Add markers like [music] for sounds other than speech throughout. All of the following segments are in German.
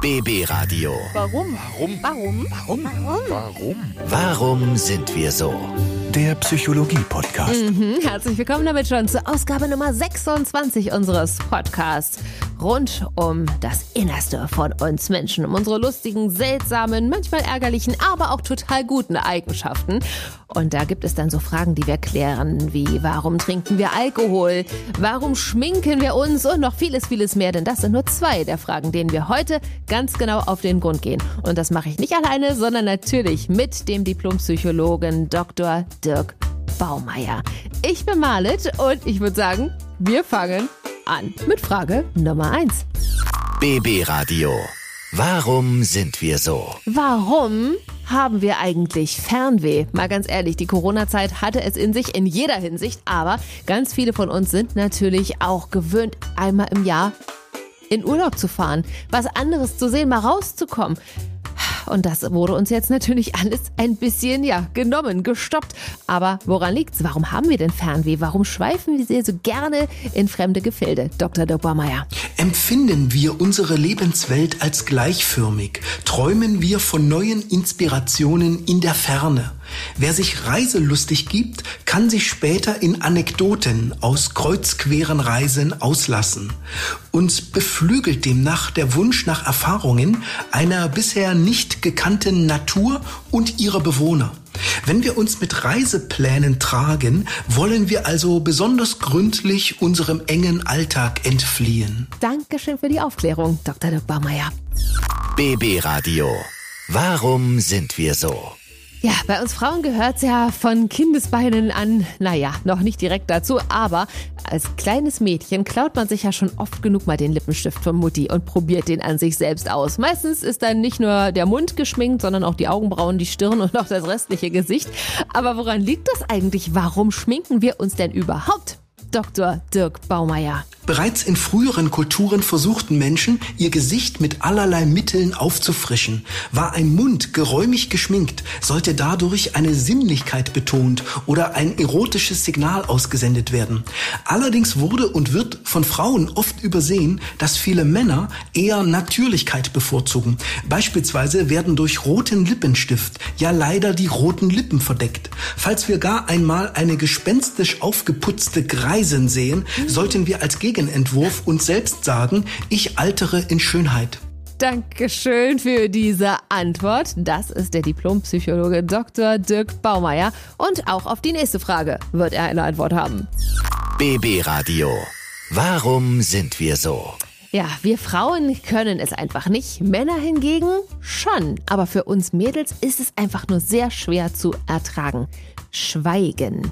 BB Radio. Warum? Warum? Warum? Warum? Warum? Warum sind wir so? Der Psychologie-Podcast. Mhm, herzlich willkommen damit schon zur Ausgabe Nummer 26 unseres Podcasts. Rund um das Innerste von uns Menschen, um unsere lustigen, seltsamen, manchmal ärgerlichen, aber auch total guten Eigenschaften. Und da gibt es dann so Fragen, die wir klären, wie warum trinken wir Alkohol, warum schminken wir uns und noch vieles, vieles mehr. Denn das sind nur zwei der Fragen, denen wir heute ganz genau auf den Grund gehen. Und das mache ich nicht alleine, sondern natürlich mit dem Diplompsychologen Dr. Dirk Baumeier. Ich bin Malit und ich würde sagen, wir fangen an mit Frage Nummer 1. BB Radio. Warum sind wir so? Warum haben wir eigentlich Fernweh? Mal ganz ehrlich, die Corona-Zeit hatte es in sich in jeder Hinsicht, aber ganz viele von uns sind natürlich auch gewöhnt, einmal im Jahr in Urlaub zu fahren, was anderes zu sehen, mal rauszukommen. Und das wurde uns jetzt natürlich alles ein bisschen, ja, genommen, gestoppt. Aber woran liegt's? Warum haben wir denn Fernweh? Warum schweifen wir so gerne in fremde Gefilde? Dr. Dobbermeier. Empfinden wir unsere Lebenswelt als gleichförmig? Träumen wir von neuen Inspirationen in der Ferne? Wer sich reiselustig gibt, kann sich später in Anekdoten aus kreuzqueren Reisen auslassen. Uns beflügelt demnach der Wunsch nach Erfahrungen einer bisher nicht gekannten Natur und ihrer Bewohner. Wenn wir uns mit Reiseplänen tragen, wollen wir also besonders gründlich unserem engen Alltag entfliehen. Dankeschön für die Aufklärung, Dr. Dirk Baumeier. BB Radio. Warum sind wir so? Ja, bei uns Frauen gehört's ja von Kindesbeinen an, naja, noch nicht direkt dazu, aber als kleines Mädchen klaut man sich ja schon oft genug mal den Lippenstift von Mutti und probiert den an sich selbst aus. Meistens ist dann nicht nur der Mund geschminkt, sondern auch die Augenbrauen, die Stirn und auch das restliche Gesicht. Aber woran liegt das eigentlich? Warum schminken wir uns denn überhaupt? Dr. Dirk Baumeier. Bereits in früheren Kulturen versuchten Menschen, ihr Gesicht mit allerlei Mitteln aufzufrischen. War ein Mund geräumig geschminkt, sollte dadurch eine Sinnlichkeit betont oder ein erotisches Signal ausgesendet werden. Allerdings wurde und wird von Frauen oft übersehen, dass viele Männer eher Natürlichkeit bevorzugen. Beispielsweise werden durch roten Lippenstift ja leider die roten Lippen verdeckt. Falls wir gar einmal eine gespenstisch aufgeputzte Greisin sehen, sollten wir als Gegenentwurf uns selbst sagen, ich altere in Schönheit. Dankeschön für diese Antwort. Das ist der Diplompsychologe Dr. Dirk Baumeier. Und auch auf die nächste Frage wird er eine Antwort haben. BB Radio. Warum sind wir so? Ja, wir Frauen können es einfach nicht. Männer hingegen schon. Aber für uns Mädels ist es einfach nur sehr schwer zu ertragen. Schweigen.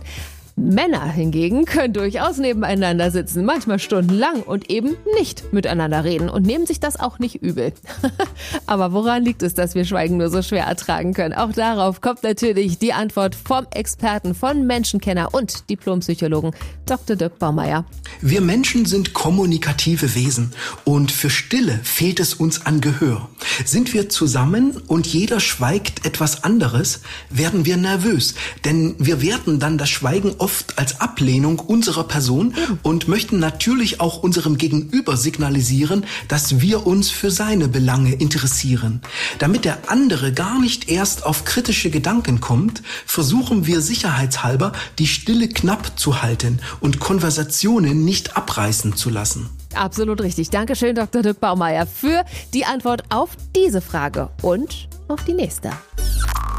Männer hingegen können durchaus nebeneinander sitzen, manchmal stundenlang und eben nicht miteinander reden und nehmen sich das auch nicht übel. [laughs] Aber woran liegt es, dass wir Schweigen nur so schwer ertragen können? Auch darauf kommt natürlich die Antwort vom Experten, von Menschenkenner und Diplompsychologen Dr. Dirk Baumeier. Wir Menschen sind kommunikative Wesen und für Stille fehlt es uns an Gehör. Sind wir zusammen und jeder schweigt etwas anderes, werden wir nervös, denn wir werten dann das Schweigen oft als Ablehnung unserer Person und möchten natürlich auch unserem Gegenüber signalisieren, dass wir uns für seine Belange interessieren. Damit der andere gar nicht erst auf kritische Gedanken kommt, versuchen wir sicherheitshalber, die Stille knapp zu halten und Konversationen nicht abreißen zu lassen. Absolut richtig. Dankeschön, Dr. Dirk Baumeier, für die Antwort auf diese Frage und auf die nächste.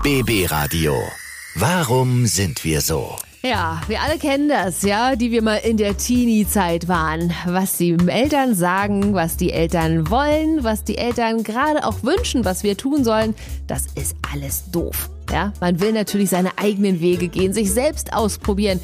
BB Radio. Warum sind wir so? Ja, wir alle kennen das, ja, die wir mal in der Teenie-Zeit waren. Was die Eltern sagen, was die Eltern wollen, was die Eltern gerade auch wünschen, was wir tun sollen, das ist alles doof. Ja, man will natürlich seine eigenen Wege gehen, sich selbst ausprobieren.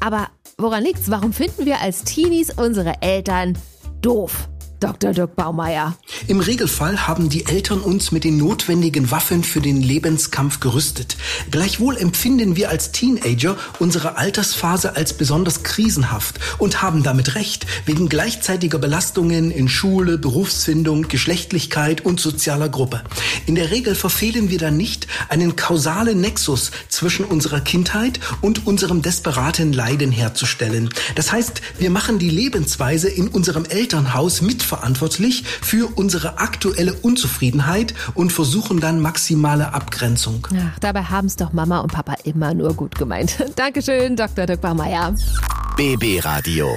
Aber woran liegt's? Warum finden wir als Teenies unsere Eltern doof? Dr. Dirk Baumeier. Im Regelfall haben die Eltern uns mit den notwendigen Waffen für den Lebenskampf gerüstet. Gleichwohl empfinden wir als Teenager unsere Altersphase als besonders krisenhaft und haben damit recht, wegen gleichzeitiger Belastungen in Schule, Berufsfindung, Geschlechtlichkeit und sozialer Gruppe. In der Regel verfehlen wir dann nicht einen kausalen Nexus zwischen unserer Kindheit und unserem desperaten Leiden herzustellen. Das heißt, wir machen die Lebensweise in unserem Elternhaus mit mitverantwortlich für unsere aktuelle Unzufriedenheit und versuchen dann maximale Abgrenzung. Ach, dabei haben es doch Mama und Papa immer nur gut gemeint. [laughs] Dankeschön, Dr. Dirk Baumeier. BB Radio.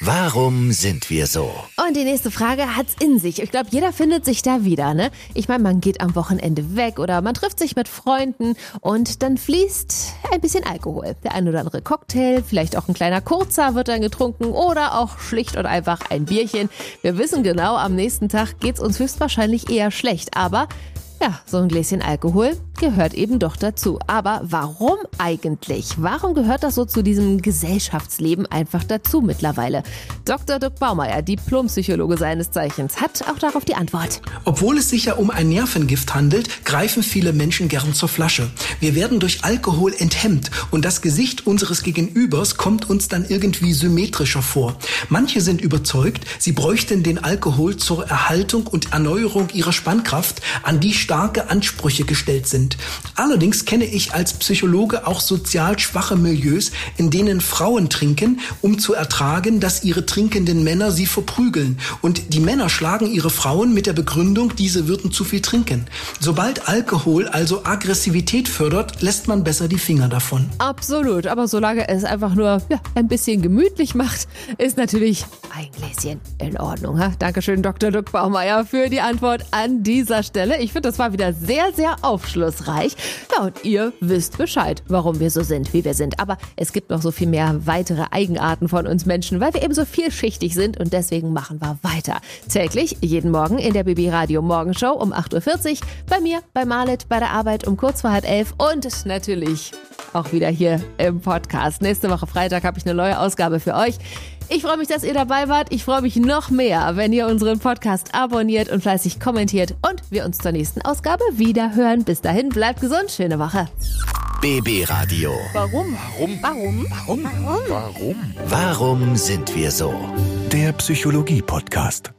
Warum sind wir so? Und die nächste Frage hat's in sich. Ich glaube, jeder findet sich da wieder, ne? Ich meine, man geht am Wochenende weg oder man trifft sich mit Freunden und dann fließt ein bisschen Alkohol. Der ein oder andere Cocktail, vielleicht auch ein kleiner Kurzer wird dann getrunken oder auch schlicht und einfach ein Bierchen. Wir wissen genau, am nächsten Tag geht's uns höchstwahrscheinlich eher schlecht, aber ja, so ein Gläschen Alkohol gehört eben doch dazu. Aber warum eigentlich? Warum gehört das so zu diesem Gesellschaftsleben einfach dazu mittlerweile? Dr. Dirk Baumeier, Diplompsychologe seines Zeichens, hat auch darauf die Antwort. Obwohl es sich ja um ein Nervengift handelt, greifen viele Menschen gern zur Flasche. Wir werden durch Alkohol enthemmt und das Gesicht unseres Gegenübers kommt uns dann irgendwie symmetrischer vor. Manche sind überzeugt, sie bräuchten den Alkohol zur Erhaltung und Erneuerung ihrer Spannkraft, an die starke Ansprüche gestellt sind. Allerdings kenne ich als Psychologe auch sozial schwache Milieus, in denen Frauen trinken, um zu ertragen, dass ihre trinkenden Männer sie verprügeln. Und die Männer schlagen ihre Frauen mit der Begründung, diese würden zu viel trinken. Sobald Alkohol also Aggressivität fördert, lässt man besser die Finger davon. Absolut, aber solange es einfach nur ja, ein bisschen gemütlich macht, ist natürlich ein Gläschen in Ordnung. Ha? Dankeschön, Dr. Dirk Baumeier, für die Antwort an dieser Stelle. Ich finde, das war wieder sehr, sehr aufschlussreich. Ja, und ihr wisst Bescheid, warum wir so sind, wie wir sind. Aber es gibt noch so viel mehr weitere Eigenarten von uns Menschen, weil wir eben so vielschichtig sind und deswegen machen wir weiter. Täglich, jeden Morgen in der BB Radio Morgenshow um 8.40 Uhr, bei mir, bei Marlet, bei der Arbeit um kurz vor halb elf und natürlich auch wieder hier im Podcast. Nächste Woche Freitag habe ich eine neue Ausgabe für euch. Ich freue mich, dass ihr dabei wart. Ich freue mich noch mehr, wenn ihr unseren Podcast abonniert und fleißig kommentiert und wir uns zur nächsten Ausgabe wieder hören. Bis dahin, bleibt gesund, schöne Woche. BB Radio. Warum? Warum? Warum? Warum? Warum? Warum sind wir so? Der Psychologie-Podcast.